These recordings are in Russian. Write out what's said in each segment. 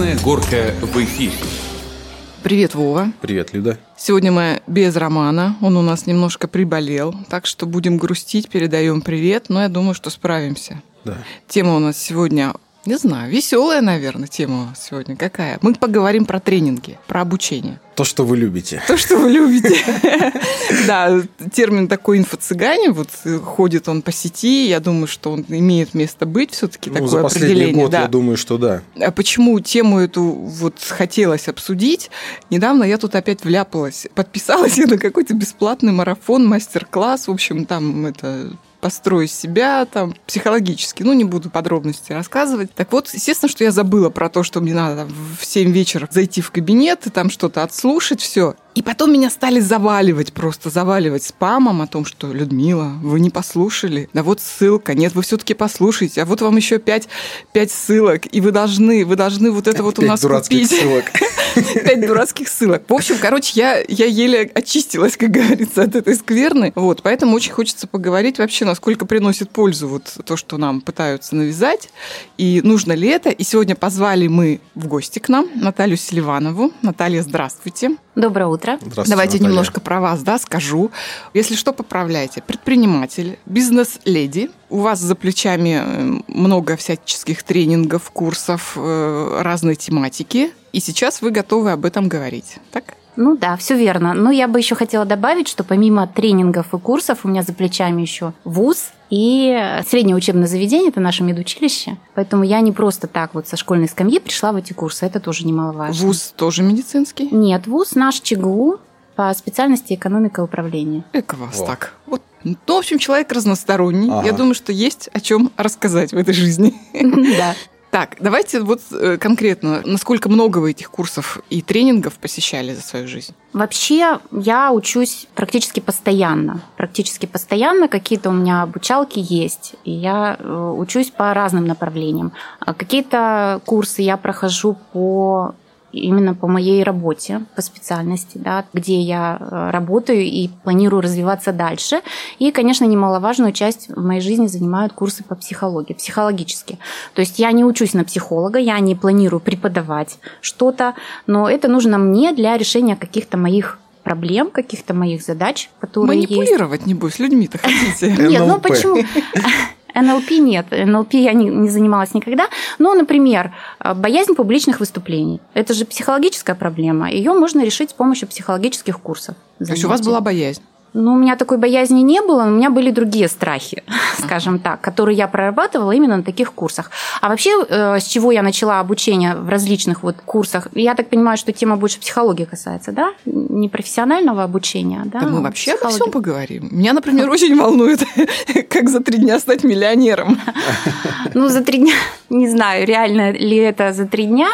Красная горка в эфире. Привет, Вова. Привет, Люда. Сегодня мы без Романа. Он у нас немножко приболел, так что будем грустить, передаем привет, но я думаю, что справимся. Да. Тема у нас сегодня не знаю, веселая, наверное, тема сегодня. Какая? Мы поговорим про тренинги, про обучение. То, что вы любите. То, что вы любите. Да, термин такой инфо-цыгане, вот ходит он по сети, я думаю, что он имеет место быть все-таки Ну, такое за последний год, я думаю, что да. А почему тему эту вот хотелось обсудить? Недавно я тут опять вляпалась. Подписалась я на какой-то бесплатный марафон, мастер-класс. В общем, там это построй себя там психологически. Ну, не буду подробности рассказывать. Так вот, естественно, что я забыла про то, что мне надо в 7 вечера зайти в кабинет и там что-то отслушать, все. И потом меня стали заваливать, просто заваливать спамом о том, что Людмила, вы не послушали. Да вот ссылка, нет, вы все-таки послушайте. А вот вам еще пять, пять ссылок, и вы должны, вы должны вот это вот у нас дурацких купить. ссылок. Пять дурацких ссылок. В общем, короче, я, я еле очистилась, как говорится, от этой скверны. Вот, поэтому очень хочется поговорить вообще, насколько приносит пользу вот то, что нам пытаются навязать, и нужно ли это. И сегодня позвали мы в гости к нам Наталью Селиванову. Наталья, здравствуйте. Доброе утро. Здравствуйте, Давайте Наталья. немножко про вас, да, скажу. Если что, поправляйте. Предприниматель, бизнес-леди. У вас за плечами э, много всяческих тренингов, курсов э, разной тематики. И сейчас вы готовы об этом говорить, так? Ну да, все верно. Но я бы еще хотела добавить, что помимо тренингов и курсов у меня за плечами еще вуз и среднее учебное заведение, это наше медучилище. Поэтому я не просто так вот со школьной скамьи пришла в эти курсы, это тоже немаловажно. Вуз тоже медицинский? Нет, вуз наш ЧГУ по специальности экономика и управление. Эко вас так. Вот. Ну, в общем, человек разносторонний. Ага. Я думаю, что есть о чем рассказать в этой жизни. Да. Так, давайте вот э, конкретно, насколько много вы этих курсов и тренингов посещали за свою жизнь? Вообще, я учусь практически постоянно. Практически постоянно какие-то у меня обучалки есть. И я э, учусь по разным направлениям. А Какие-то курсы я прохожу по именно по моей работе, по специальности, да, где я э, работаю и планирую развиваться дальше. И, конечно, немаловажную часть в моей жизни занимают курсы по психологии, психологически. То есть я не учусь на психолога, я не планирую преподавать что-то, но это нужно мне для решения каких-то моих проблем, каких-то моих задач, которые есть. Манипулировать, небось, людьми-то хотите. Нет, ну почему? НЛП нет, НЛП я не, не занималась никогда. Но, например, боязнь публичных выступлений. Это же психологическая проблема. Ее можно решить с помощью психологических курсов. То есть у вас занятий. была боязнь? Ну, у меня такой боязни не было, но у меня были другие страхи, скажем так, которые я прорабатывала именно на таких курсах. А вообще, э, с чего я начала обучение в различных вот курсах? Я так понимаю, что тема больше психологии касается, да? Не профессионального обучения, да? Да мы вообще обо всем поговорим. Меня, например, очень волнует, как за три дня стать миллионером. Ну, за три дня, не знаю, реально ли это за три дня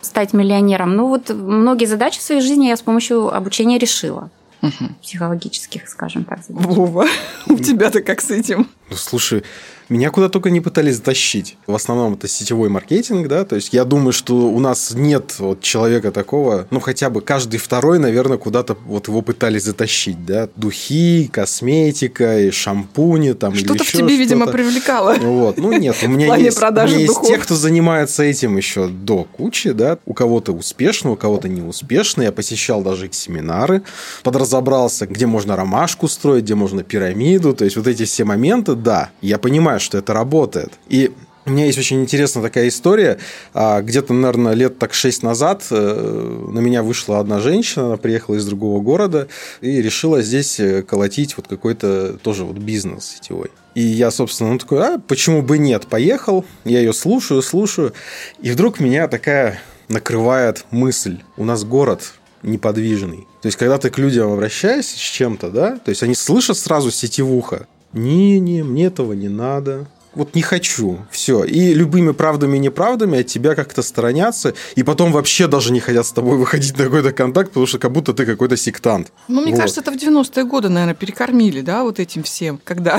стать миллионером. Ну, вот многие задачи в своей жизни я с помощью обучения решила. Мгм. Психологических, скажем так. Вова, у тебя-то как с этим? Ну, слушай, меня куда только не пытались затащить. В основном это сетевой маркетинг, да, то есть я думаю, что у нас нет вот человека такого, ну, хотя бы каждый второй, наверное, куда-то вот его пытались затащить, да, духи, косметика, и шампуни там Что-то в тебе, видимо, что-то. привлекало. Вот, ну нет, у меня есть, у продажи меня есть те, кто занимается этим еще до кучи, да, у кого-то успешно, у кого-то неуспешно. Я посещал даже их семинары, подразобрался, где можно ромашку строить, где можно пирамиду, то есть вот эти все моменты, да, я понимаю, что это работает. И у меня есть очень интересная такая история. А, Где-то, наверное, лет так шесть назад э, на меня вышла одна женщина, она приехала из другого города и решила здесь э, колотить вот какой-то тоже вот бизнес сетевой. И я, собственно, ну такой, а почему бы нет, поехал. Я ее слушаю, слушаю. И вдруг меня такая накрывает мысль. У нас город неподвижный. То есть, когда ты к людям обращаешься с чем-то, да, то есть они слышат сразу сетевуха. Не-не, мне этого не надо. Вот не хочу. Все. И любыми правдами и неправдами от тебя как-то сторонятся. И потом вообще даже не хотят с тобой выходить на какой-то контакт, потому что как будто ты какой-то сектант. Ну, мне Вот. кажется, это в 90-е годы, наверное, перекормили, да, вот этим всем, когда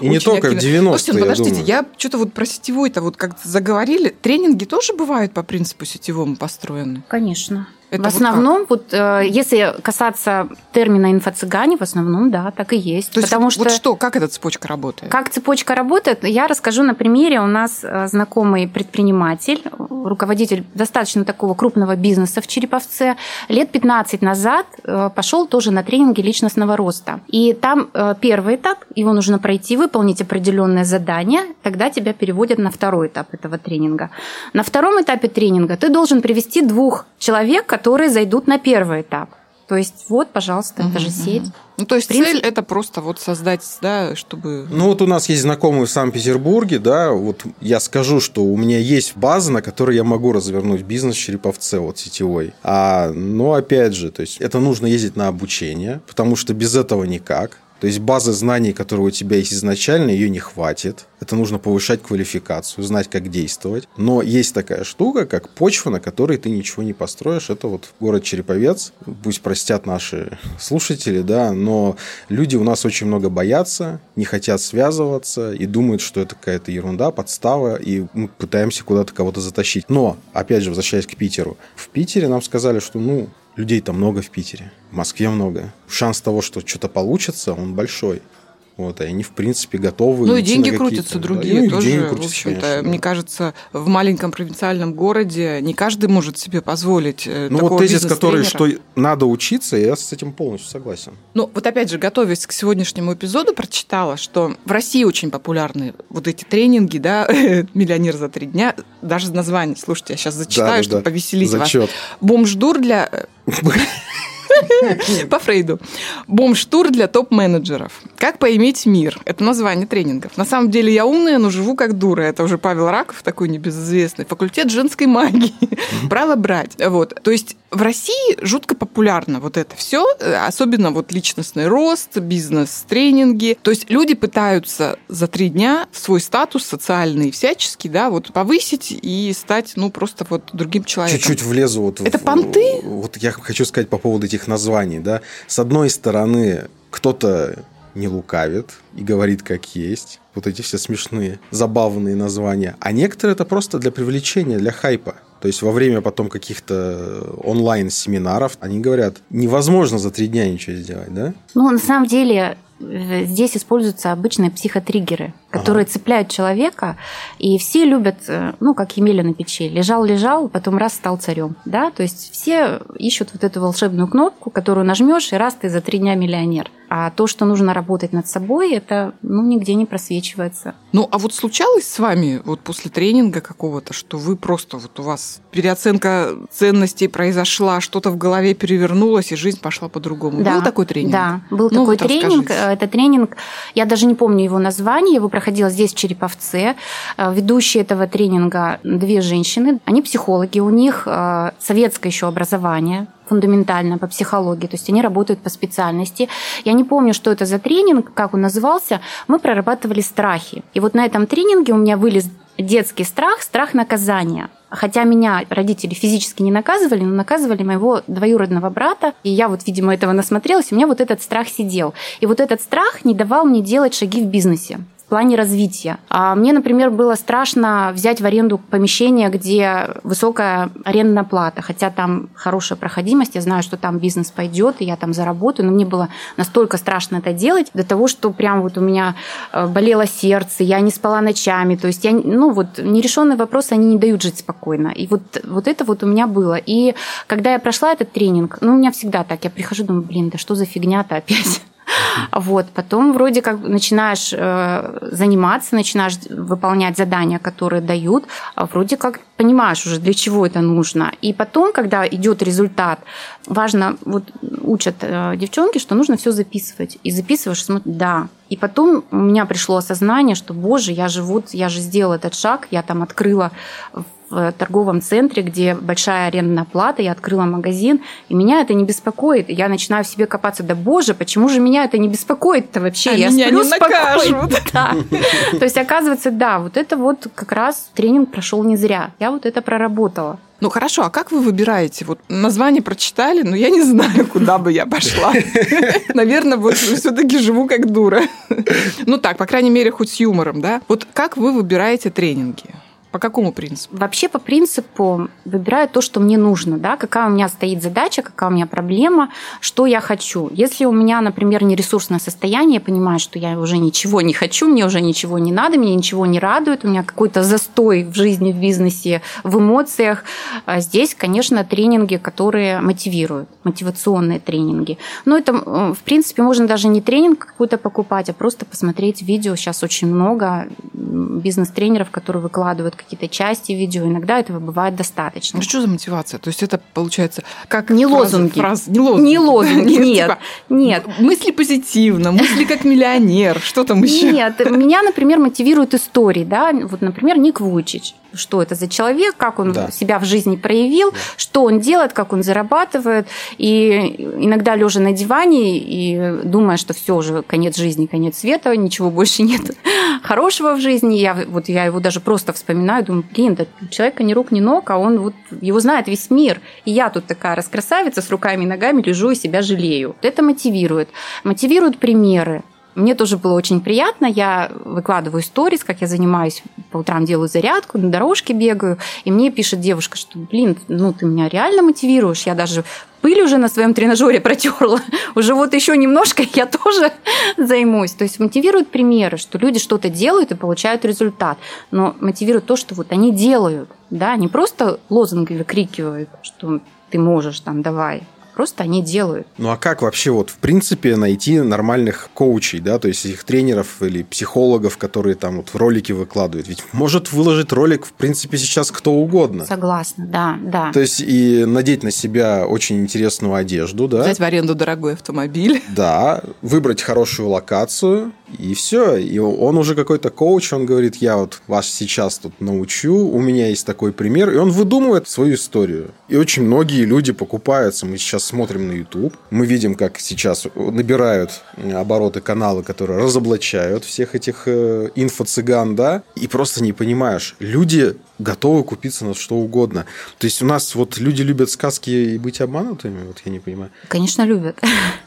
И не только в активно- 90-е, Слушайте, ну, я подождите, думаю. я что-то вот про сетевой-то вот как-то заговорили. Тренинги тоже бывают по принципу сетевому построены? Конечно. Это в вот основном, вот, э, если касаться термина инфо-цыгане, в основном, да, так и есть. То есть Потому вот, что вот что, как эта цепочка работает? Как цепочка работает, я расскажу на примере. У нас э, знакомый предприниматель, руководитель достаточно такого крупного бизнеса в Череповце, лет 15 назад э, пошел тоже на тренинги личностного роста. И там первый этап, его нужно пройти, выполнить определенное задание, тогда тебя переводят на второй этап этого тренинга. На втором этапе тренинга ты должен привести двух человек, которые зайдут на первый этап. То есть вот, пожалуйста, это же сеть. Ну, то есть принципе- цель это просто вот создать, да, чтобы... Ну вот у нас есть знакомые в Санкт-Петербурге, да, вот я скажу, что у меня есть база, на которой я могу развернуть бизнес в Череповце, вот сетевой. А, но опять же, то есть это нужно ездить на обучение, потому что без этого никак. То есть базы знаний, которые у тебя есть изначально, ее не хватит. Это нужно повышать квалификацию, знать, как действовать. Но есть такая штука, как почва, на которой ты ничего не построишь. Это вот город Череповец. Пусть простят наши слушатели, да, но люди у нас очень много боятся, не хотят связываться и думают, что это какая-то ерунда, подстава, и мы пытаемся куда-то кого-то затащить. Но, опять же, возвращаясь к Питеру. В Питере нам сказали, что, ну, людей-то много в Питере, в Москве много. Шанс того, что что-то получится, он большой. Вот, и они, в принципе, готовы. Ну и деньги крутятся да, другие ну, и тоже. деньги в крутятся, общем-то, конечно, мне да. кажется, в маленьком провинциальном городе не каждый может себе позволить э, Ну такого вот тезис, который, что надо учиться, я с этим полностью согласен. Ну, вот опять же, готовясь к сегодняшнему эпизоду, прочитала, что в России очень популярны вот эти тренинги, да, миллионер за три дня, даже название, слушайте, я сейчас зачитаю, Да, да, чтобы да. повеселить вас. Зачет. Бомж-дур для... э, По Фрейду. Бомж-тур для топ-менеджеров. Как поиметь мир? Это название тренингов. На самом деле я умная, но живу как дура. Это уже Павел Раков, такой небезызвестный. Факультет женской магии. Право брать. Вот. То есть в России жутко популярно вот это все, особенно вот личностный рост, бизнес-тренинги. То есть люди пытаются за три дня свой статус социальный всяческий, да, вот повысить и стать, ну, просто вот другим человеком. Чуть-чуть влезу вот Это в- понты? Вот я хочу сказать по поводу этих названий, да. С одной стороны, кто-то не лукавит и говорит как есть. Вот эти все смешные, забавные названия. А некоторые это просто для привлечения, для хайпа. То есть во время потом каких-то онлайн-семинаров они говорят, невозможно за три дня ничего сделать, да? Ну, на самом деле, здесь используются обычные психотриггеры, которые цепляют человека, и все любят, э, ну, как Емеля на печи. Лежал-лежал, потом раз стал царем, да? То есть все ищут вот эту волшебную кнопку, которую нажмешь, и раз ты за три дня миллионер. А то, что нужно работать над собой, это, ну, нигде не просвечивается. Ну, а вот случалось с вами вот после тренинга какого-то, что вы просто вот у вас переоценка ценностей произошла, что-то в голове перевернулось, и жизнь пошла по-другому. Был такой тренинг? Да, был Ну, такой вот тренинг. расскажите. Это тренинг, я даже не помню его название, его проходила здесь, в Череповце. Э, Ведущие этого тренинга две женщины. Они психологи, у них э, советское еще образование фундаментально по психологии, то есть они работают по специальности. Я не помню, что это за тренинг, как он назывался. Мы прорабатывали страхи. И вот на этом тренинге у меня вылез детский страх, страх наказания. Хотя меня родители физически не наказывали, но наказывали моего двоюродного брата. И я вот, видимо, этого насмотрелась, у меня вот этот страх сидел. И вот этот страх не давал мне делать шаги в бизнесе в плане развития. А мне, например, было страшно взять в аренду помещение, где высокая арендная плата, хотя там хорошая проходимость, я знаю, что там бизнес пойдет, и я там заработаю, но мне было настолько страшно это делать, до того, что прям вот у меня э, болело сердце, я не спала ночами, то есть я, ну вот, нерешенные вопросы, они не дают жить спокойно. И вот, вот это вот у меня было. И когда я прошла этот тренинг, ну, у меня всегда так, я прихожу, думаю, блин, да что за фигня-то опять? Вот, потом вроде как начинаешь э, заниматься, начинаешь выполнять задания, которые дают, а вроде как понимаешь уже, для чего это нужно. И потом, когда идет результат, важно, вот учат э, девчонки, что нужно все записывать. И записываешь, смотришь, да. И потом у меня пришло осознание, что, боже, я же вот, я же сделала этот шаг, я там открыла в торговом центре, где большая арендная плата, я открыла магазин, и меня это не беспокоит. Я начинаю в себе копаться, да боже, почему же меня это не беспокоит-то вообще? А я меня сплю не накажут. Да. То есть, оказывается, да, вот это вот как раз тренинг прошел не зря. Я вот это проработала. Ну хорошо, а как вы выбираете? Вот название прочитали, но я не знаю, куда бы я пошла. Наверное, вот все-таки живу как дура. Ну так, по крайней мере, хоть с юмором, да? Вот как вы выбираете тренинги? По какому принципу? Вообще по принципу выбираю то, что мне нужно, да, какая у меня стоит задача, какая у меня проблема, что я хочу. Если у меня, например, не ресурсное состояние, я понимаю, что я уже ничего не хочу, мне уже ничего не надо, мне ничего не радует, у меня какой-то застой в жизни, в бизнесе, в эмоциях. А здесь, конечно, тренинги, которые мотивируют, мотивационные тренинги. Но это, э, в принципе, можно даже не тренинг какой-то покупать, а просто посмотреть видео. Сейчас очень много бизнес-тренеров, которые выкладывают какие-то части видео, иногда этого бывает достаточно. Ну что за мотивация? То есть это получается как не лозунги, фраз, не лозунги, не лозунги, нет, типа, нет. Мысли позитивно, мысли как миллионер, что там еще? Нет, меня, например, мотивируют истории, да, вот, например, Ник Вучич что это за человек, как он да. себя в жизни проявил, да. что он делает, как он зарабатывает. И иногда лежа на диване и думая, что все уже конец жизни, конец света, ничего больше нет хорошего в жизни, я вот я его даже просто вспоминаю, думаю, блин, да человека ни рук, ни ног, а он вот его знает весь мир. И я тут такая раскрасавица с руками и ногами лежу и себя жалею. Это мотивирует. Мотивируют примеры. Мне тоже было очень приятно. Я выкладываю сторис, как я занимаюсь по утрам, делаю зарядку, на дорожке бегаю. И мне пишет девушка, что, блин, ну ты меня реально мотивируешь. Я даже пыль уже на своем тренажере протерла. Уже вот еще немножко я тоже займусь. То есть мотивируют примеры, что люди что-то делают и получают результат. Но мотивируют то, что вот они делают. Да, не просто лозунги выкрикивают, что ты можешь, там, давай, Просто они делают. Ну а как вообще вот в принципе найти нормальных коучей, да, то есть их тренеров или психологов, которые там вот в ролики выкладывают? Ведь может выложить ролик в принципе сейчас кто угодно. Согласна, да, да. То есть и надеть на себя очень интересную одежду, да. Взять в аренду дорогой автомобиль. Да, выбрать хорошую локацию, и все. И он уже какой-то коуч, он говорит, я вот вас сейчас тут научу, у меня есть такой пример. И он выдумывает свою историю. И очень многие люди покупаются. Мы сейчас смотрим на YouTube, мы видим, как сейчас набирают обороты каналы, которые разоблачают всех этих э, инфо-цыган, да, и просто не понимаешь, люди готовы купиться на что угодно. То есть у нас вот люди любят сказки и быть обманутыми, вот я не понимаю. Конечно, любят.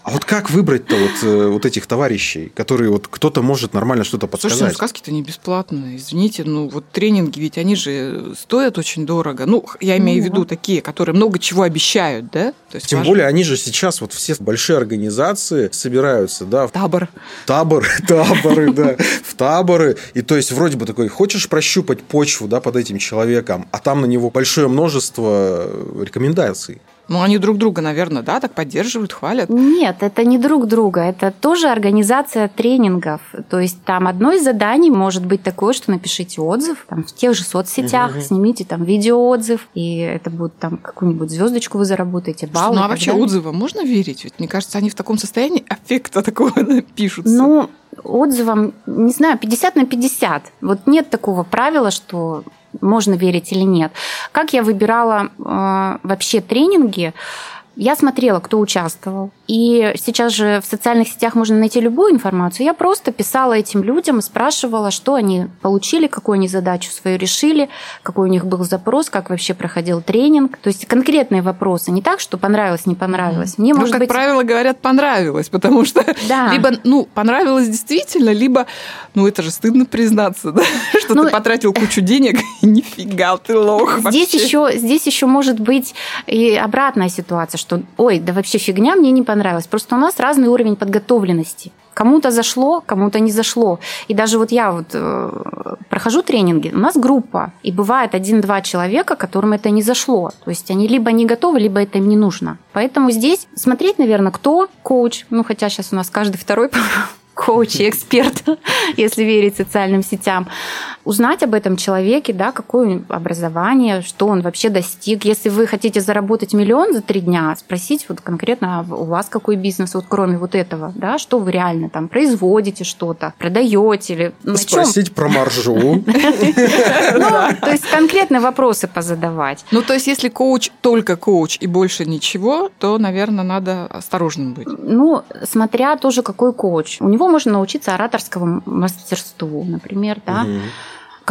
А вот как выбрать-то вот, э, вот этих товарищей, которые вот кто-то может нормально что-то подсказать? Слушай, ну сказки-то не бесплатные, извините, ну вот тренинги, ведь они же стоят очень дорого. Ну, я имею ну, в виду такие, которые много чего обещают, да? То есть Тем важно... более они же сейчас вот все большие организации собираются, да? В табор. Табор, таборы, да, в таборы. И то есть вроде бы такой, хочешь прощупать почву, да, под этим человеком, а там на него большое множество рекомендаций. Ну, они друг друга, наверное, да, так поддерживают, хвалят. Нет, это не друг друга, это тоже организация тренингов. То есть там одно из заданий может быть такое, что напишите отзыв там, в тех же соцсетях, угу. снимите там видеоотзыв, и это будет там какую-нибудь звездочку вы заработаете, балл. Ну, а вообще отзывы можно верить? Ведь мне кажется, они в таком состоянии аффекта такого пишутся. Ну, отзывам, не знаю, 50 на 50. Вот нет такого правила, что можно верить или нет. Как я выбирала э, вообще тренинги? Я смотрела, кто участвовал. И сейчас же в социальных сетях можно найти любую информацию. Я просто писала этим людям и спрашивала, что они получили, какую они задачу свою решили, какой у них был запрос, как вообще проходил тренинг. То есть конкретные вопросы. Не так, что понравилось, не понравилось. Мне, ну, может как быть... правило, говорят, понравилось, потому что да. либо, ну, понравилось действительно, либо, ну, это же стыдно признаться, да, что ну, ты потратил кучу денег, и нифига ты лох Здесь еще, здесь еще может быть и обратная ситуация, что, ой, да вообще фигня, мне не понравилось. Просто у нас разный уровень подготовленности. Кому-то зашло, кому-то не зашло. И даже вот я вот э, прохожу тренинги, у нас группа, и бывает один-два человека, которым это не зашло. То есть они либо не готовы, либо это им не нужно. Поэтому здесь смотреть, наверное, кто коуч, ну хотя сейчас у нас каждый второй коуч и эксперт, если верить социальным сетям, узнать об этом человеке, да, какое образование, что он вообще достиг. Если вы хотите заработать миллион за три дня, спросить вот конкретно а у вас какой бизнес, вот кроме вот этого, да, что вы реально там производите что-то, продаете или Спросить про маржу. Ну, то есть конкретные вопросы позадавать. Ну, то есть если коуч только коуч и больше ничего, то, наверное, надо осторожным быть. Ну, смотря тоже какой коуч. У него можно научиться ораторскому мастерству, например, да.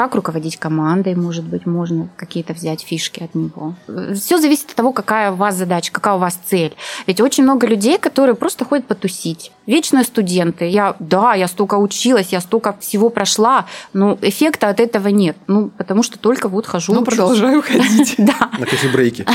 Как руководить командой, может быть, можно какие-то взять фишки от него. Все зависит от того, какая у вас задача, какая у вас цель. Ведь очень много людей, которые просто ходят потусить. Вечные студенты. Я, да, я столько училась, я столько всего прошла, но эффекта от этого нет. Ну, потому что только вот хожу. Ну, продолжаю ходить. Да. На кофе-брейке.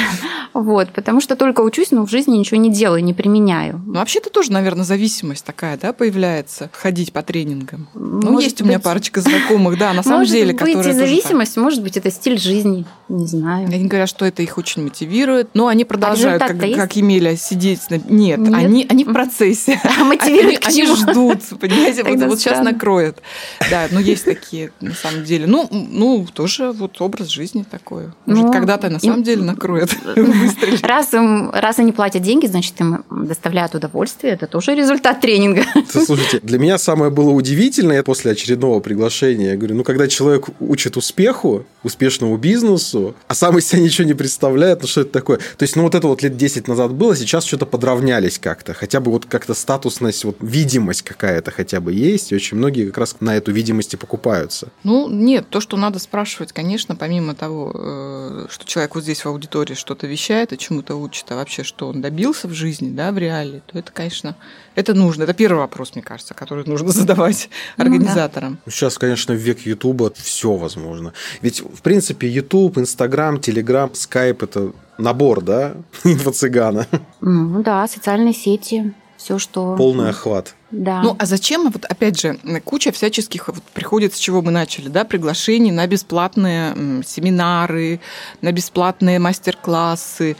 Вот, потому что только учусь, но в жизни ничего не делаю, не применяю. Ну, вообще-то тоже, наверное, зависимость такая, да, появляется, ходить по тренингам. Ну, есть у меня парочка знакомых, да, на самом деле, быть, и зависимость, может быть, это стиль жизни, не знаю. Они говорят, что это их очень мотивирует, но они продолжают, а как, как Емеля, сидеть... На... Нет, Нет, Они, они в процессе. А мотивируют они, они ждут, понимаете, вот, вот сейчас накроет. Да, ну есть такие, на самом деле. Ну, ну тоже вот образ жизни такой. Может, ну, когда-то на самом деле накроет, Раз, им, раз они платят деньги, значит, им доставляют удовольствие. Это тоже результат тренинга. Слушайте, для меня самое было удивительное после очередного приглашения. Я говорю, ну, когда человек учит успеху, успешному бизнесу, а сам из себя ничего не представляет, ну, что это такое? То есть, ну, вот это вот лет 10 назад было, сейчас что-то подравнялись как-то. Хотя бы вот как-то статусность, вот видимость какая-то хотя бы есть. И очень многие как раз на эту видимость и покупаются. Ну, нет, то, что надо спрашивать, конечно, помимо того, э, что человек вот здесь в аудитории что-то вещает и чему-то учит, а вообще, что он добился в жизни, да, в реалии, то это, конечно, это нужно. Это первый вопрос, мне кажется, который нужно задавать организаторам. Ну, да. Сейчас, конечно, в век Ютуба все возможно. Ведь, в принципе, Ютуб, Инстаграм, Телеграм, Скайп – это набор, да, инфо-цыгана. Ну да, социальные сети, все, что... Полный охват. Да. Ну, а зачем, вот опять же, куча всяческих вот, приходит, с чего мы начали, да, приглашений на бесплатные семинары, на бесплатные мастер-классы.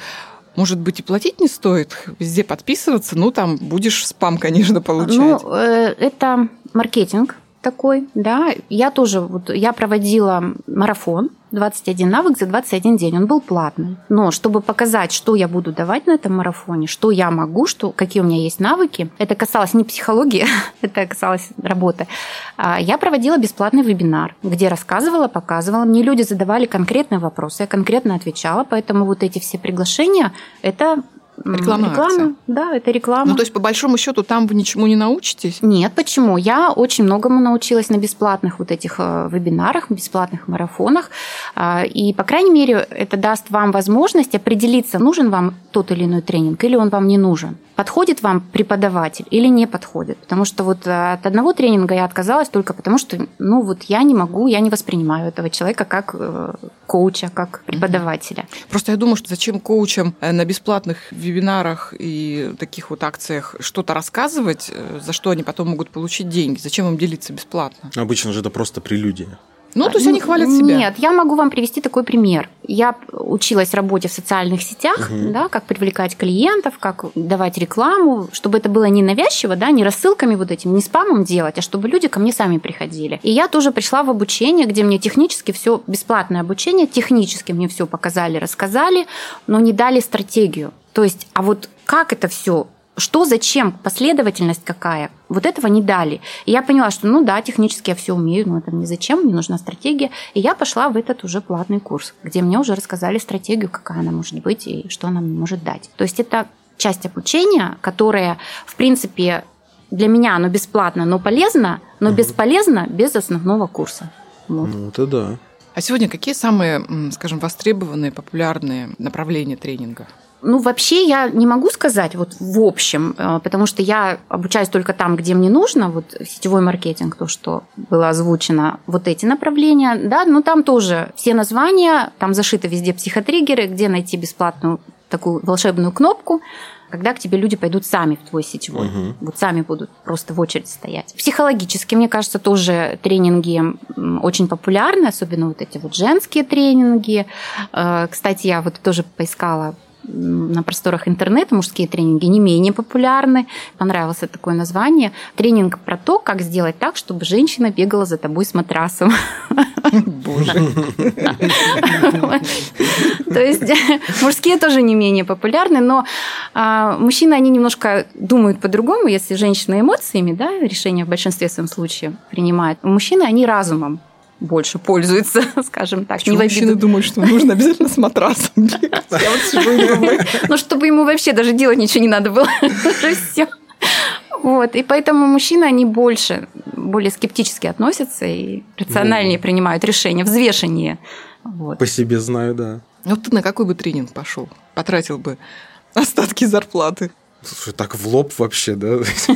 Может быть, и платить не стоит, везде подписываться, ну, там будешь спам, конечно, получать. Ну, э, это маркетинг такой, да. Я тоже, вот я проводила марафон, 21 навык за 21 день. Он был платный. Но чтобы показать, что я буду давать на этом марафоне, что я могу, что, какие у меня есть навыки, это касалось не психологии, это касалось работы, а я проводила бесплатный вебинар, где рассказывала, показывала. Мне люди задавали конкретные вопросы, я конкретно отвечала, поэтому вот эти все приглашения – это Реклама. Реклама, да, это реклама. Ну, то есть, по большому счету, там вы ничему не научитесь? Нет, почему? Я очень многому научилась на бесплатных вот этих э, вебинарах, бесплатных марафонах. А, и, по крайней мере, это даст вам возможность определиться, нужен вам тот или иной тренинг, или он вам не нужен. Подходит вам преподаватель или не подходит. Потому что вот э, от одного тренинга я отказалась только потому, что, ну, вот я не могу, я не воспринимаю этого человека как э, коуча, как преподавателя. Просто я думаю, что зачем коучам на бесплатных вебинарах и таких вот акциях что-то рассказывать, э, за что они потом могут получить деньги? Зачем им делиться бесплатно? Обычно же это просто прелюдия. Ну, то есть они хвалят себя. Нет, я могу вам привести такой пример. Я училась работе в социальных сетях, угу. да, как привлекать клиентов, как давать рекламу, чтобы это было не навязчиво, да, не рассылками вот этим, не спамом делать, а чтобы люди ко мне сами приходили. И я тоже пришла в обучение, где мне технически все бесплатное обучение, технически мне все показали, рассказали, но не дали стратегию. То есть, а вот как это все что, зачем, последовательность какая, вот этого не дали. И я поняла, что ну да, технически я все умею, но это мне зачем, мне нужна стратегия. И я пошла в этот уже платный курс, где мне уже рассказали стратегию, какая она может быть и что она мне может дать. То есть это часть обучения, которая, в принципе, для меня оно бесплатно, но полезно, но угу. бесполезно без основного курса. Вот. Ну, это да. А сегодня какие самые, скажем, востребованные, популярные направления тренинга? Ну, вообще я не могу сказать вот в общем, э, потому что я обучаюсь только там, где мне нужно, вот сетевой маркетинг, то, что было озвучено, вот эти направления, да, но там тоже все названия, там зашиты везде психотриггеры, где найти бесплатную такую волшебную кнопку, когда к тебе люди пойдут сами в твой сетевой. Угу. Вот сами будут просто в очередь стоять. Психологически, мне кажется, тоже тренинги очень популярны, особенно вот эти вот женские тренинги. Э, кстати, я вот тоже поискала на просторах интернета мужские тренинги не менее популярны. Понравилось такое название. Тренинг про то, как сделать так, чтобы женщина бегала за тобой с матрасом. Боже. То есть мужские тоже не менее популярны, но а, мужчины, они немножко думают по-другому, если женщина эмоциями, да, решение в большинстве своем случаев принимает. Мужчины, они разумом больше пользуется, скажем так. Почему мужчины думают, что нужно обязательно с матрасом бегать? Я вот сижу и думаю. Ну, чтобы ему вообще даже делать ничего не надо было. Уже все. Вот, и поэтому мужчины, они больше, более скептически относятся и рациональнее принимают решения, взвешеннее. Вот. По себе знаю, да. Вот ты на какой бы тренинг пошел? Потратил бы остатки зарплаты. Слушай, так в лоб вообще, да?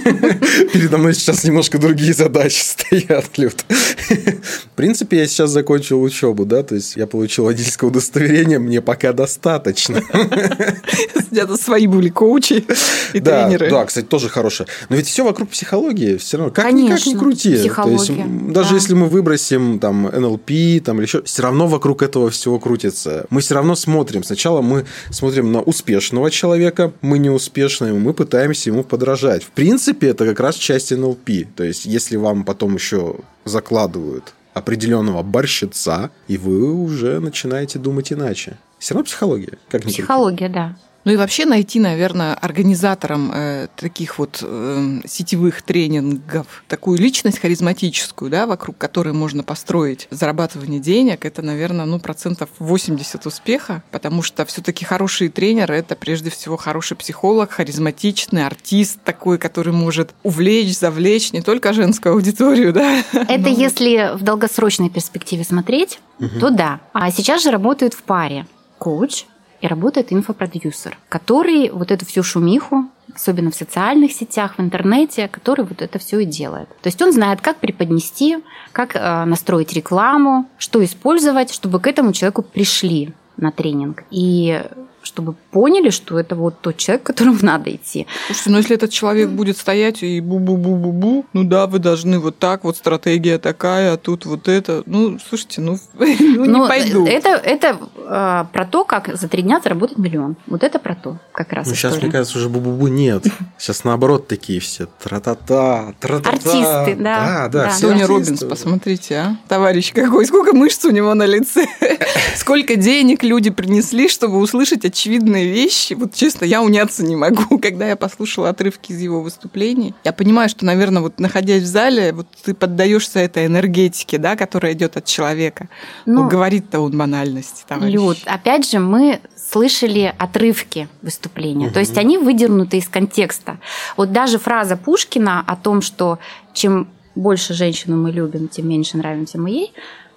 Передо мной сейчас немножко другие задачи стоят, Люд. В принципе, я сейчас закончил учебу, да, то есть я получил водительское удостоверение, мне пока достаточно. Где-то свои были коучи и да, тренеры. Да, кстати, тоже хорошее. Но ведь все вокруг психологии, все равно, как Конечно, никак не крути. психология, То есть, даже да. если мы выбросим там НЛП, там или еще, все равно вокруг этого всего крутится. Мы все равно смотрим. Сначала мы смотрим на успешного человека, мы неуспешные, мы пытаемся ему подражать. В принципе, это как раз часть НЛП. То есть, если вам потом еще закладывают определенного борщица, и вы уже начинаете думать иначе. Все равно психология, как. Психология, да. Ну и вообще найти, наверное, организаторам э, таких вот э, сетевых тренингов такую личность харизматическую, да, вокруг которой можно построить зарабатывание денег, это, наверное, ну, процентов 80 успеха, потому что все-таки хороший тренер это прежде всего хороший психолог, харизматичный артист такой, который может увлечь, завлечь не только женскую аудиторию, да. Это но- если в долгосрочной перспективе смотреть, то да. А сейчас же работают в паре коуч и работает инфопродюсер, который вот эту всю шумиху, особенно в социальных сетях, в интернете, который вот это все и делает. То есть он знает, как преподнести, как э, настроить рекламу, что использовать, чтобы к этому человеку пришли на тренинг. И чтобы поняли, что это вот тот человек, к которому надо идти. Слушайте, ну если этот человек будет стоять и бу-бу-бу-бу-бу, ну да, вы должны вот так, вот стратегия такая, а тут вот это. Ну, слушайте, ну, ну не пойду. Это, это э, про то, как за три дня заработать миллион. Вот это про то, как раз Ну, сейчас, мне кажется, уже бу-бу-бу нет. Сейчас наоборот такие все. Тра-та-та, тра-та-та. Артисты, Да, да, да. да. Робинс, посмотрите, а? Товарищ какой, сколько мышц у него на лице. Сколько денег люди принесли, чтобы услышать очевидные вещи. Вот честно, я уняться не могу. Когда я послушала отрывки из его выступлений, я понимаю, что, наверное, вот находясь в зале, вот ты поддаешься этой энергетике, да, которая идет от человека. Ну, Ну, говорит-то он банальности, товарищ. Люд, опять же, мы слышали отрывки выступления. То есть они выдернуты из контекста. Вот даже фраза Пушкина о том, что чем больше женщину мы любим, тем меньше нравимся мы ей,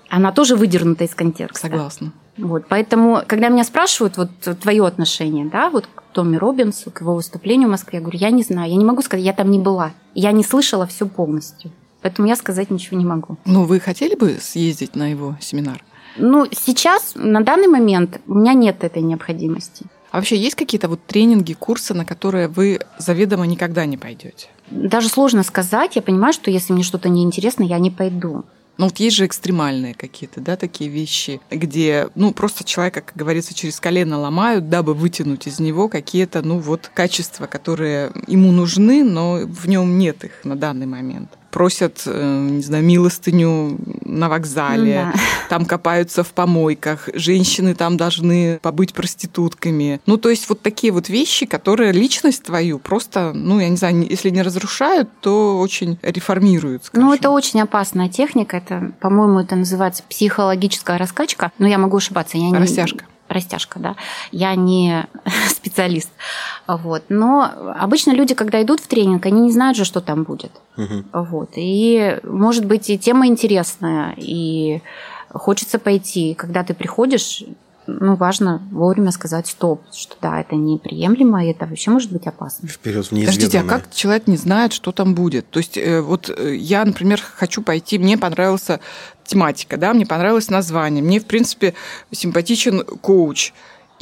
она тоже выдернута из контекста. Согласна. Вот, поэтому, когда меня спрашивают вот твое отношение, да, вот к Томми Робинсу, к его выступлению в Москве, я говорю, я не знаю, я не могу сказать, я там не была, я не слышала все полностью, поэтому я сказать ничего не могу. Ну, вы хотели бы съездить на его семинар? Ну, сейчас, на данный момент, у меня нет этой необходимости. А вообще есть какие-то вот тренинги, курсы, на которые вы заведомо никогда не пойдете? Даже сложно сказать, я понимаю, что если мне что-то неинтересно, я не пойду. Ну, вот есть же экстремальные какие-то, да, такие вещи, где, ну, просто человека, как говорится, через колено ломают, дабы вытянуть из него какие-то, ну, вот, качества, которые ему нужны, но в нем нет их на данный момент. Просят, э, не знаю, милостыню на вокзале, Ну да. там копаются в помойках, женщины там должны побыть проститутками. Ну, то есть вот такие вот вещи, которые личность твою просто, ну, я не знаю, если не разрушают, то очень реформируют, скажем. Ну, это очень опасная техника. Это, по-моему, это называется психологическая раскачка. Но я могу ошибаться. Я не... Растяжка. Растяжка, да. Я не специалист. Вот. Но обычно люди, когда идут в тренинг, они не знают же, что там будет. Мгм. Вот. И, может быть, и тема интересная, и хочется пойти. Когда ты приходишь, ну, важно вовремя сказать стоп, что да, это неприемлемо, и это вообще может быть опасно. Вперед в Подождите, а как человек не знает, что там будет? То есть э, вот э, я, например, хочу пойти, мне понравилась тематика, да, мне понравилось название, мне, в принципе, симпатичен коуч.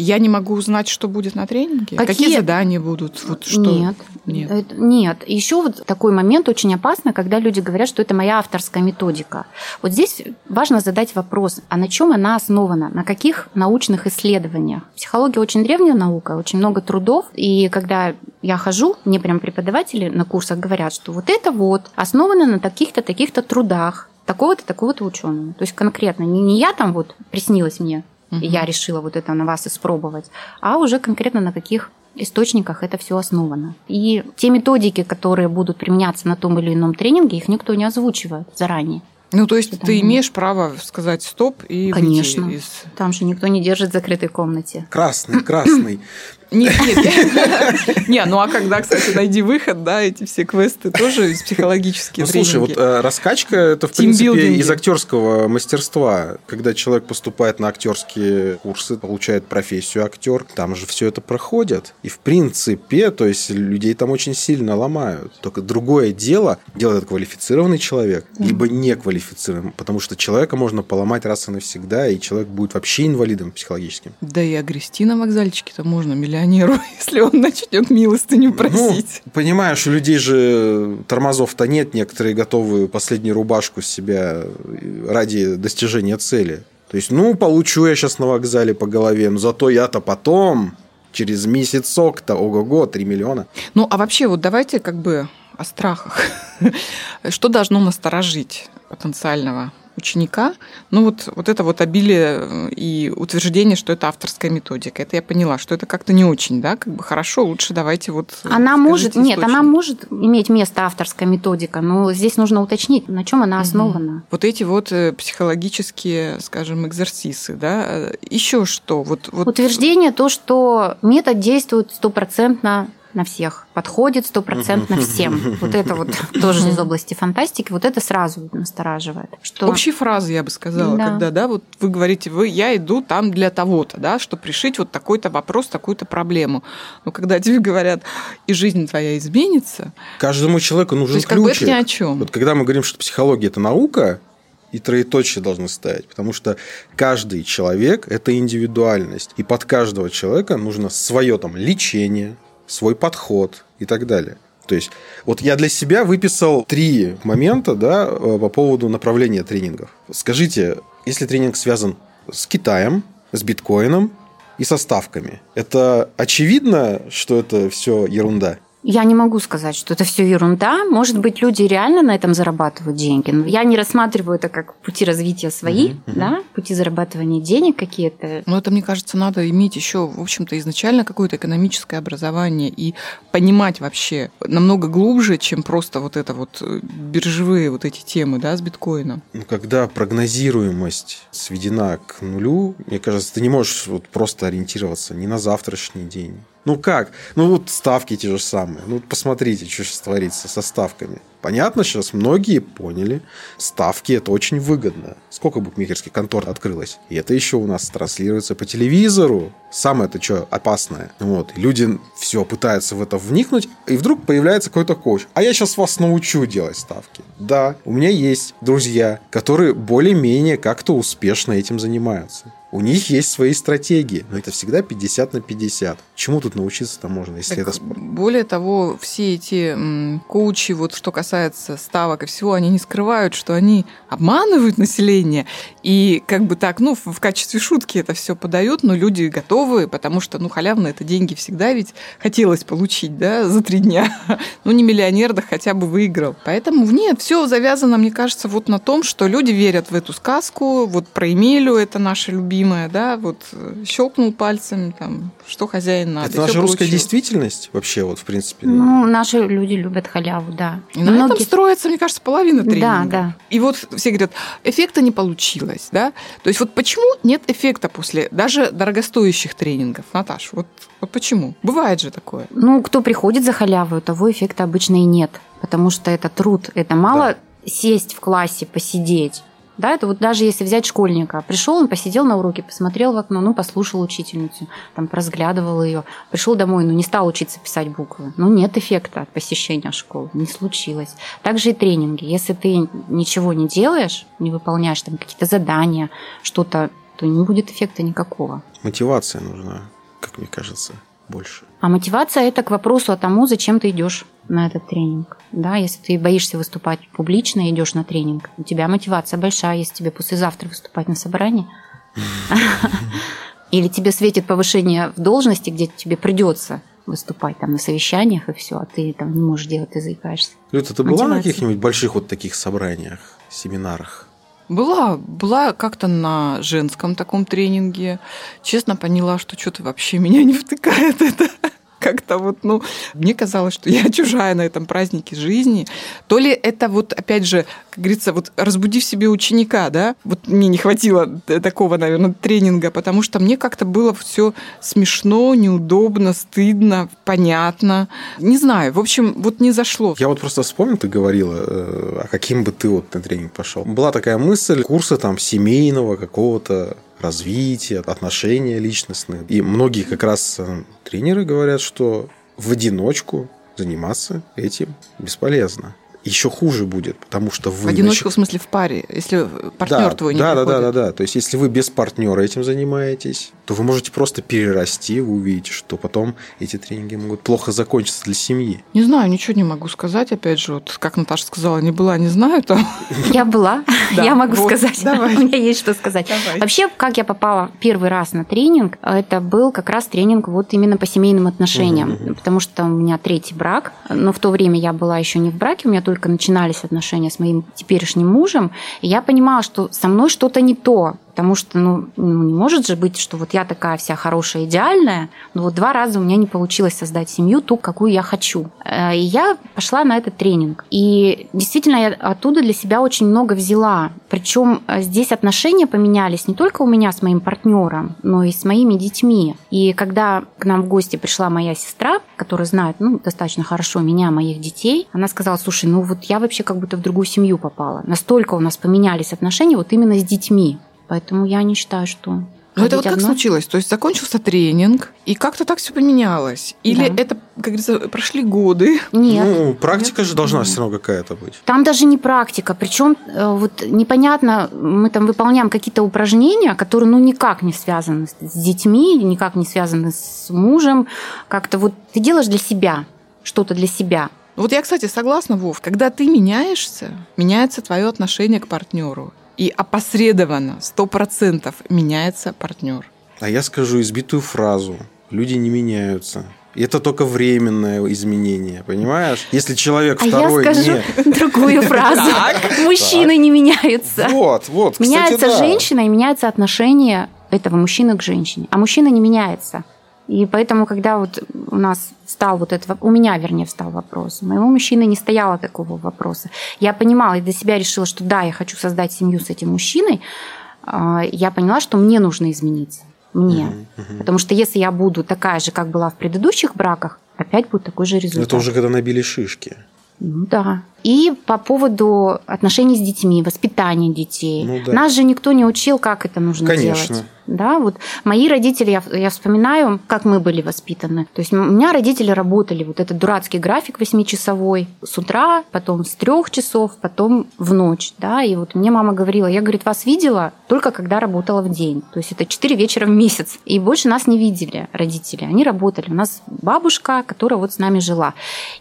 Я не могу узнать, что будет на тренинге? Какие, Какие- задания будут? Вот что? Нет. Нет. Это- нет. Еще вот такой момент очень опасно, когда люди говорят, что это моя авторская методика. Вот здесь важно задать вопрос, а на чем она основана? На каких научных исследованиях? Психология очень древняя наука, очень много трудов. И когда я хожу, мне прям преподаватели на курсах говорят, что вот это вот основано на таких-то, таких-то трудах такого-то, такого-то ученого. То есть конкретно не, не я там вот приснилось мне, и я решила вот это на вас испробовать, а уже конкретно на каких источниках это все основано. И те методики, которые будут применяться на том или ином тренинге, их никто не озвучивает заранее. Ну, то есть Что ты имеешь право сказать стоп и Конечно. выйти из... Там же никто не держит в закрытой комнате. Красный, красный. Нет, нет. Не, ну а когда, кстати, найди выход, да, эти все квесты тоже психологические Ну, слушай, вот э, раскачка это, в принципе, из актерского мастерства. Когда человек поступает на актерские курсы, получает профессию актер, там же все это проходит. И в принципе, то есть людей там очень сильно ломают. Только другое дело, делает квалифицированный человек, либо неквалифицированный, потому что человека можно поломать раз и навсегда, и человек будет вообще инвалидом психологическим. Да и огрести на вокзальчике-то можно миллионеру, если он начнет милостыню просить. Ну, понимаешь, у людей же тормозов-то нет, некоторые готовы последнюю рубашку с себя ради достижения цели. То есть, ну, получу я сейчас на вокзале по голове, но зато я-то потом, через месяцок-то, ого-го, 3 миллиона. Ну, а вообще, вот давайте как бы о страхах. Что должно насторожить потенциального ученика? Ну, вот, вот это вот обилие э, и утверждение, что это авторская методика. Это я поняла, что это как-то не очень, да, как бы хорошо, лучше давайте вот... э, Она может, нет, она источник. может иметь место авторская методика, но здесь нужно уточнить, на чем она основана. Вот эти вот э, психологические, скажем, экзерсисы, да, еще что? Вот, вот... Утверждение то, что метод действует стопроцентно на всех, подходит стопроцентно всем. Вот это вот тоже из области фантастики, вот это сразу настораживает. Что... Общие фразы, я бы сказала, Да. когда, да, вот вы говорите, вы, я иду там для того-то, да, чтобы решить вот такой-то вопрос, такую-то проблему. Но когда тебе говорят, и жизнь твоя изменится, Каждому человеку то нужен есть как бы это ключик. ни о чем. Вот когда мы говорим, что психология – это наука, и троеточие должны ставить, потому что каждый человек – это индивидуальность, и под каждого человека нужно свое там лечение, свой подход и так далее. То есть вот я для себя выписал три момента да, э, по поводу направления тренингов. Скажите, если тренинг связан с Китаем, с биткоином и со ставками, это очевидно, что это все ерунда? Я не могу сказать, что это все ерунда. Может быть, люди реально на этом зарабатывают деньги. Но я не рассматриваю это как пути развития свои, мгм. да, пути зарабатывания денег какие-то. Но это, мне кажется, надо иметь еще, в общем-то, изначально какое-то экономическое образование и понимать вообще намного глубже, чем просто вот это вот э, биржевые вот эти темы, да, с биткоином. Ну, когда прогнозируемость сведена к нулю, мне кажется, ты не можешь вот просто ориентироваться ни на завтрашний день. Ну как? Ну вот ставки те же самые. Ну посмотрите, что сейчас творится со ставками. Понятно, сейчас многие поняли, ставки это очень выгодно. Сколько букмекерских контор открылось? И это еще у нас транслируется по телевизору. Самое это что опасное. Вот. Люди все пытаются в это вникнуть, и вдруг появляется какой-то коуч. А я сейчас вас научу делать ставки. Да, у меня есть друзья, которые более-менее как-то успешно этим занимаются. У них есть свои стратегии, но это всегда 50 на 50. Чему тут научиться-то можно, если Так, это спорт? Более того, все эти м, коучи, вот что касается ставок и всего, они не скрывают, что они обманывают население. И как бы так, ну, в, в качестве шутки это все подают, но люди готовы, потому что, ну, халявно это деньги всегда ведь хотелось получить, да, за три дня. Ну, не миллионер, да хотя бы выиграл. Поэтому нет, все завязано, мне кажется, вот на том, что люди верят в эту сказку, вот про Эмилю, это наша любимая, да, вот э, щелкнул пальцем, там, что хозяин надо. это наша всё русская получил. действительность вообще, вот в принципе. Ну, наши люди любят халяву, да. И на этом Многие- строится, мне кажется, половина тренинга. Да, да. И вот все говорят, эффекта не получилось, да? То есть вот почему нет эффекта после даже дорогостоящих тренингов, Наташ? Вот, вот почему? Бывает же такое. Ну, кто приходит за халяву, того эффекта обычно и нет. Потому что это труд. Это мало сесть в классе, посидеть. Да, это вот даже если взять школьника. Пришел, он посидел на уроке, посмотрел в окно, ну, послушал учительницу, там, разглядывал ее. Пришел домой, ну, не стал учиться писать буквы. Ну, нет эффекта от посещения школы, не случилось. Также и тренинги. Если ты ничего не делаешь, не выполняешь там какие-то задания, что-то, то не будет эффекта никакого. Мотивация нужна, как мне кажется, больше. А мотивация это к вопросу о тому, зачем ты идешь на этот тренинг. Да, если ты боишься выступать публично и идешь на тренинг, у тебя мотивация большая, если тебе послезавтра выступать на собрании. Или тебе светит повышение в должности, где тебе придется выступать там на совещаниях и все, а ты там не можешь делать, ты заикаешься. Люта, ты была на каких-нибудь больших вот таких собраниях, семинарах? Была, была как-то на женском таком тренинге. Честно поняла, что что-то вообще меня не втыкает это. Как-то вот, ну, мне казалось, что я чужая на этом празднике жизни. То ли это вот, опять же, как говорится, вот разбуди в себе ученика, да, вот мне не хватило такого, наверное, тренинга, потому что мне как-то было все смешно, неудобно, стыдно, понятно. Не знаю, в общем, вот не зашло. Я вот просто вспомнил, ты говорила, э, а каким бы ты вот на тренинг пошел. Была такая мысль, курсы там семейного какого-то развития, отношения личностные. И многие как раз э, тренеры говорят, что в одиночку заниматься этим бесполезно еще хуже будет, потому что вы... В одиночку, нач... в смысле, в паре, если партнер да, твой не да, приходит. Да, да, да, да. То есть, если вы без партнера этим занимаетесь, то вы можете просто перерасти, вы увидите, что потом эти тренинги могут плохо закончиться для семьи. Не знаю, ничего не могу сказать. Опять же, вот как Наташа сказала, не была, не знаю. Там. Я была, я могу сказать. У меня есть что сказать. Вообще, как я попала первый раз на тренинг, это был как раз тренинг вот именно по семейным отношениям, потому что у меня третий брак, но в то время я была еще не в браке, у меня только начинались отношения с моим теперешним мужем, я понимала, что со мной что-то не то, Потому что, ну, ну, не может же быть, что вот я такая вся хорошая, идеальная, но вот два раза у меня не получилось создать семью, ту, какую я хочу. Э, и я пошла на этот тренинг. И действительно, я оттуда для себя очень много взяла. Причем э, здесь отношения поменялись не только у меня с моим партнером, но и с моими детьми. И когда к нам в гости пришла моя сестра, которая знает ну, достаточно хорошо меня, моих детей, она сказала, слушай, ну вот я вообще как будто в другую семью попала. Настолько у нас поменялись отношения вот именно с детьми. Поэтому я не считаю, что ну, это вот как одно? случилось? То есть закончился тренинг, и как-то так все поменялось? Или да. это, как говорится, прошли годы? Нет. Ну, практика Нет? же должна все равно какая-то быть. Там даже не практика. Причем э, вот непонятно, мы там выполняем какие-то упражнения, которые ну никак не связаны с детьми, никак не связаны с мужем. Как-то вот ты делаешь для себя, что-то для себя. Вот я, кстати, согласна, Вов, когда ты меняешься, меняется твое отношение к партнеру и опосредованно, сто процентов меняется партнер. А я скажу избитую фразу. Люди не меняются. И это только временное изменение, понимаешь? Если человек а второй я скажу не... другую фразу. Мужчины не меняются. Вот, вот, Меняется женщина и меняется отношение этого мужчины к женщине. А мужчина не меняется. И поэтому, когда вот у нас стал вот этот, у меня, вернее, встал вопрос, у моего мужчины не стояло такого вопроса. Я понимала и для себя решила, что да, я хочу создать семью с этим мужчиной. А, я поняла, что мне нужно измениться. Мне. Uh-huh, uh-huh. Потому что если я буду такая же, как была в предыдущих браках, опять будет такой же результат. Это уже когда набили шишки. Ну да. И по поводу отношений с детьми, воспитания детей. Ну, да. Нас же никто не учил, как это нужно Конечно. делать. Да, вот мои родители, я, я вспоминаю, как мы были воспитаны. То есть у меня родители работали, вот этот дурацкий график восьмичасовой, с утра, потом с трех часов, потом в ночь, да, и вот мне мама говорила, я, говорит, вас видела только когда работала в день, то есть это четыре вечера в месяц, и больше нас не видели родители, они работали. У нас бабушка, которая вот с нами жила.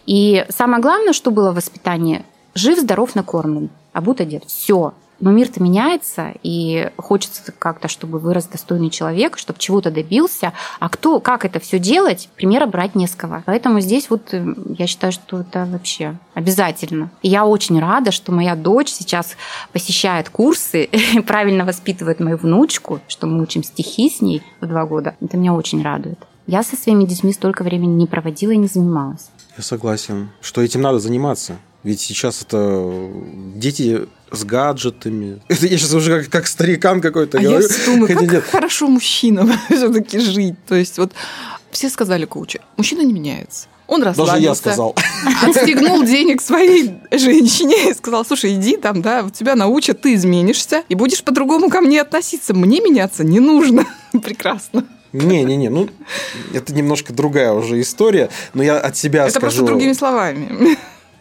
И самое главное, что было в воспитании, жив, здоров, накормлен, обут одет. Все. Но мир-то меняется, и хочется как-то, чтобы вырос достойный человек, чтобы чего-то добился. А кто, как это все делать, примера брать не с кого. Поэтому здесь вот э, я считаю, что это вообще обязательно. И я очень рада, что моя дочь сейчас посещает курсы, правильно воспитывает мою внучку, что мы учим стихи с ней в два года. Это меня очень радует. Я со своими детьми столько времени не проводила и не занималась. Я согласен, что этим надо заниматься. Ведь сейчас это дети с гаджетами. Это я сейчас уже как, как старикан какой-то а говорю. Я думаю, как нет. хорошо мужчинам все-таки жить. То есть вот все сказали коучи, мужчина не меняется. Он расслабился. Даже я сказал. Отстегнул денег своей женщине и сказал, слушай, иди там, да, тебя научат, ты изменишься и будешь по-другому ко мне относиться. Мне меняться не нужно. Прекрасно. Не-не-не, ну, это немножко другая уже история, но я от себя это скажу... Это просто другими словами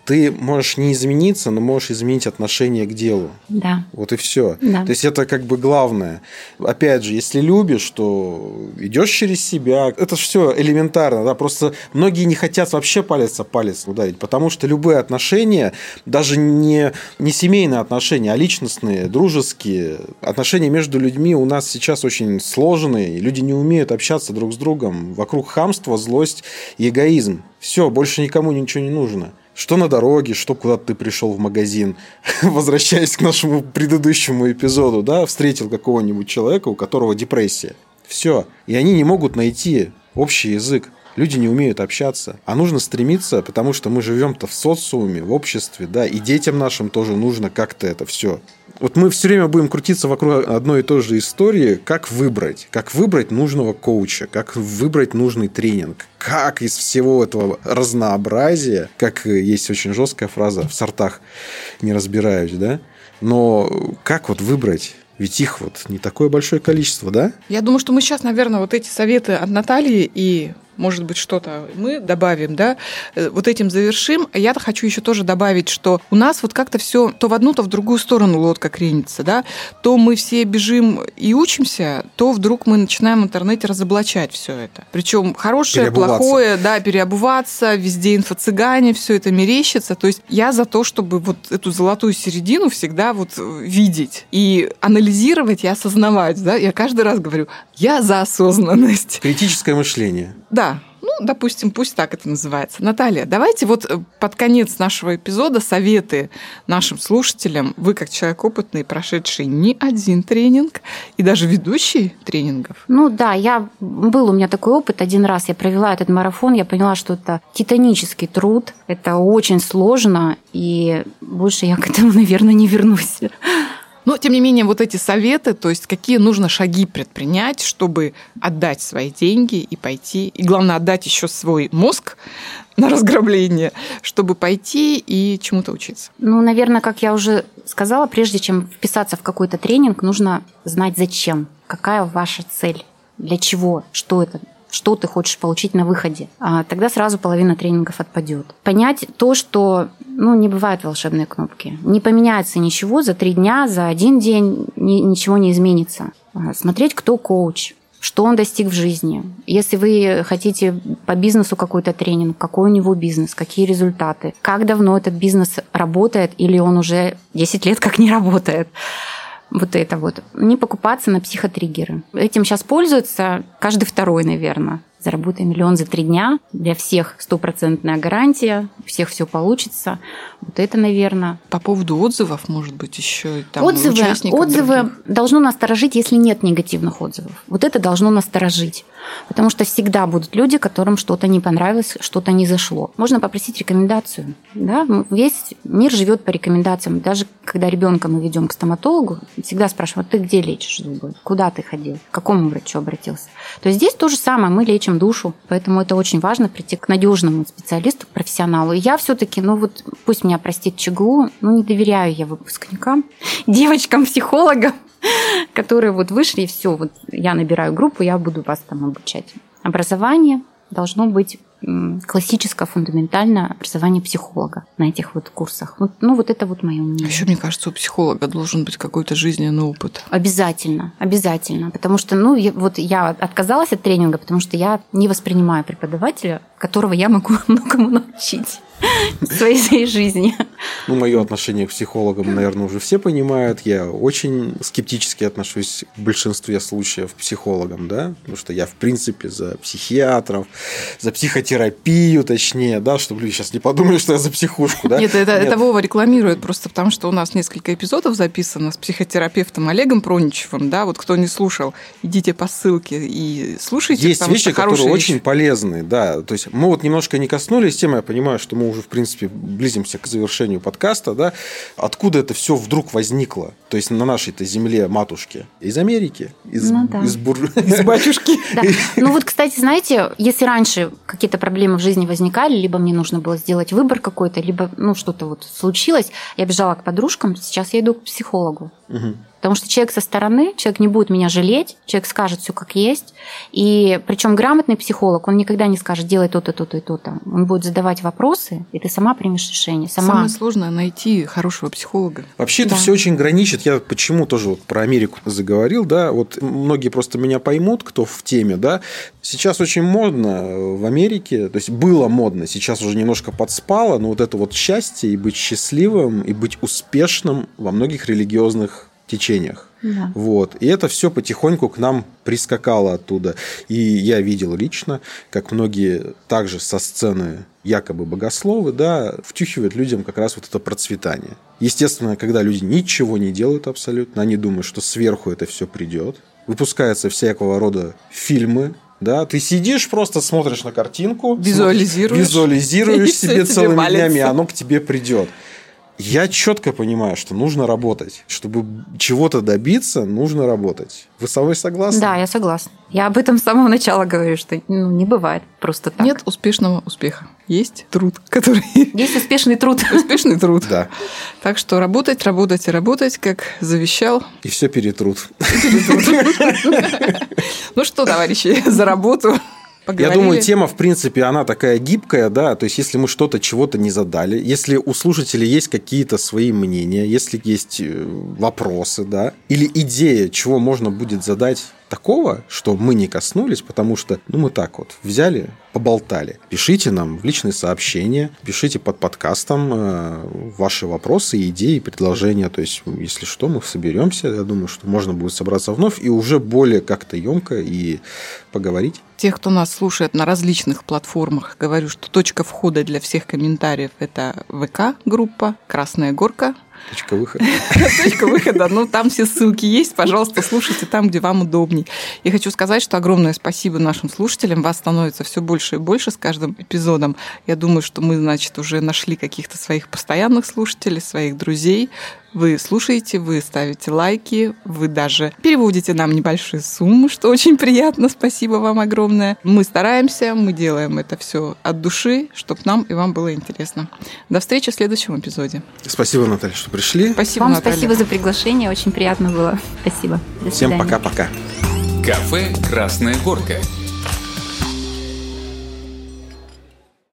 ты можешь не измениться, но можешь изменить отношение к делу. Да. Вот и все. Да. То есть это как бы главное. Опять же, если любишь, то идешь через себя. Это все элементарно, да. Просто многие не хотят вообще палец о палец ударить, потому что любые отношения, даже не, не семейные отношения, а личностные, дружеские, отношения между людьми у нас сейчас очень сложные. Люди не умеют общаться друг с другом. Вокруг хамства, злость и эгоизм. Все, больше никому ничего не нужно что на дороге, что куда-то ты пришел в магазин, возвращаясь к нашему предыдущему эпизоду, да, встретил какого-нибудь человека, у которого депрессия. Все. И они не могут найти общий язык. Люди не умеют общаться. А нужно стремиться, потому что мы живем-то в социуме, в обществе, да, и детям нашим тоже нужно как-то это все вот мы все время будем крутиться вокруг одной и той же истории, как выбрать, как выбрать нужного коуча, как выбрать нужный тренинг, как из всего этого разнообразия, как есть очень жесткая фраза в сортах не разбираюсь, да, но как вот выбрать ведь их вот не такое большое количество, да? Я думаю, что мы сейчас, наверное, вот эти советы от Натальи и может быть, что-то мы добавим, да, э, вот этим завершим. Я хочу еще тоже добавить, что у нас вот как-то все то в одну, то в другую сторону лодка кренится, да, то мы все бежим и учимся, то вдруг мы начинаем в интернете разоблачать все это. Причем хорошее, плохое, да, переобуваться, везде инфо-цыгане, все это мерещится. То есть я за то, чтобы вот эту золотую середину всегда вот э, видеть и анализировать и осознавать, да. Я каждый раз говорю, я за осознанность. Критическое мышление. Да, ну, допустим, пусть так это называется. Наталья, давайте вот э, под конец нашего эпизода советы нашим слушателям. Вы, как человек опытный, прошедший не один тренинг и даже ведущий тренингов. Ну да, я был у меня такой опыт. Один раз я провела этот марафон, я поняла, что это титанический труд, это очень сложно, и больше я к этому, наверное, не вернусь. Но, тем не менее, вот эти советы, то есть какие нужно шаги предпринять, чтобы отдать свои деньги и пойти, и главное, отдать еще свой мозг на разграбление, чтобы пойти и чему-то учиться? Ну, наверное, как я уже сказала, прежде чем вписаться в какой-то тренинг, нужно знать зачем, какая ваша цель, для чего, что это, что ты хочешь получить на выходе. А тогда сразу половина тренингов отпадет. Понять то, что ну, не бывают волшебные кнопки. Не поменяется ничего за три дня, за один день ни, ничего не изменится. А смотреть, кто коуч, что он достиг в жизни. Если вы хотите по бизнесу какой-то тренинг, какой у него бизнес, какие результаты, как давно этот бизнес работает или он уже 10 лет как не работает вот это вот. Не покупаться на психотриггеры. Этим сейчас пользуется каждый второй, наверное. Заработай миллион за три дня. Для всех стопроцентная гарантия. У всех все получится. Вот это, наверное. По поводу отзывов, может быть, еще там Отзывы, отзывы других. должно насторожить, если нет негативных отзывов. Вот это должно насторожить. Потому что всегда будут люди, которым что-то не понравилось, что-то не зашло. Можно попросить рекомендацию. Да? Весь мир живет по рекомендациям. Даже когда ребенка мы ведем к стоматологу, всегда спрашивают, ты где лечишь зубы? Куда ты ходил? К какому врачу обратился? То есть здесь то же самое. Мы лечим лечим душу. Поэтому это очень важно прийти к надежному специалисту, к профессионалу. И я все-таки, ну вот пусть меня простит ЧГУ, ну не доверяю я выпускникам, девочкам-психологам, которые вот вышли, и все, вот я набираю группу, я буду вас там обучать. Образование должно быть классическое фундаментальное образование психолога на этих вот курсах. Вот, ну, вот это вот мое мнение. Еще, мне кажется, у психолога должен быть какой-то жизненный опыт. Обязательно, обязательно. Потому что, ну, я, вот я отказалась от тренинга, потому что я не воспринимаю преподавателя, которого я могу многому научить в своей, своей жизни. Ну, мое отношение к психологам, наверное, уже все понимают. Я очень скептически отношусь в большинстве случаев к психологам, да, потому что я, в принципе, за психиатров, за психотерапию, точнее, да, чтобы люди сейчас не подумали, что я за психушку, да. Нет, это, Нет. это Вова рекламирует просто потому, что у нас несколько эпизодов записано с психотерапевтом Олегом Проничевым, да, вот кто не слушал, идите по ссылке и слушайте. Есть вещи, которые вещи. очень полезные, да, то есть мы вот немножко не коснулись темы, я понимаю, что мы уже, в принципе, близимся к завершению подкаста, да, откуда это все вдруг возникло, то есть на нашей-то земле матушки, из Америки, из, ну, да. из, бур... из батюшки. Да. Ну вот, кстати, знаете, если раньше какие-то проблемы в жизни возникали, либо мне нужно было сделать выбор какой-то, либо ну что-то вот случилось, я бежала к подружкам, сейчас я иду к психологу. Угу. Потому что человек со стороны, человек не будет меня жалеть, человек скажет все как есть. И причем грамотный психолог, он никогда не скажет, делай то-то, то-то и то-то. Он будет задавать вопросы, и ты сама примешь решение. Сама. Самое сложное найти хорошего психолога. Вообще да. это все очень граничит. Я почему тоже вот про Америку заговорил, да, вот многие просто меня поймут, кто в теме, да. Сейчас очень модно в Америке, то есть было модно, сейчас уже немножко подспало, но вот это вот счастье и быть счастливым, и быть успешным во многих религиозных течениях. Да. Вот. И это все потихоньку к нам прискакало оттуда. И я видел лично, как многие также со сцены якобы богословы, да, втюхивают людям как раз вот это процветание. Естественно, когда люди ничего не делают абсолютно, они думают, что сверху это все придет. Выпускаются всякого рода фильмы, Да, ты сидишь, просто смотришь на картинку, Визуализируешь. визуализируешь себе тебе целыми валится. днями, и оно к тебе придет. Я четко понимаю, что нужно работать. Чтобы чего-то добиться, нужно работать. Вы со мной согласны? Да, я согласна. Я об этом с самого начала говорю, что ну, не бывает просто так. Нет успешного успеха. Есть труд, который... Есть успешный труд. Успешный труд. Да. Так что работать, работать и работать, как завещал. И все перетрут. Ну что, товарищи, за работу. Я Поговорили. думаю, тема, в принципе, она такая гибкая, да, то есть если мы что-то, чего-то не задали, если у слушателей есть какие-то свои мнения, если есть э, вопросы, да, или идея, чего можно будет задать такого, что мы не коснулись, потому что, ну, мы так вот взяли, поболтали. Пишите нам в личные сообщения, пишите под подкастом э, ваши вопросы, идеи, предложения. То есть, если что, мы соберемся. Я думаю, что можно будет собраться вновь и уже более как-то емко и поговорить. Тех, кто нас слушает на различных платформах, говорю, что точка входа для всех комментариев – это ВК-группа «Красная горка». Точка выхода. Точка выхода. Ну, там все ссылки есть. Пожалуйста, слушайте там, где вам удобней. И хочу сказать, что огромное спасибо нашим слушателям. Вас становится все больше и больше с каждым эпизодом. Я думаю, что мы, значит, уже нашли каких-то своих постоянных слушателей, своих друзей. Вы слушаете, вы ставите лайки, вы даже переводите нам небольшие суммы, что очень приятно. Спасибо вам огромное. Мы стараемся, мы делаем это все от души, чтобы нам и вам было интересно. До встречи в следующем эпизоде. Спасибо, Наталья, что пришли. Спасибо, Вам Наталья. спасибо за приглашение, очень приятно было. Спасибо. До Всем пока-пока. Кафе «Красная горка».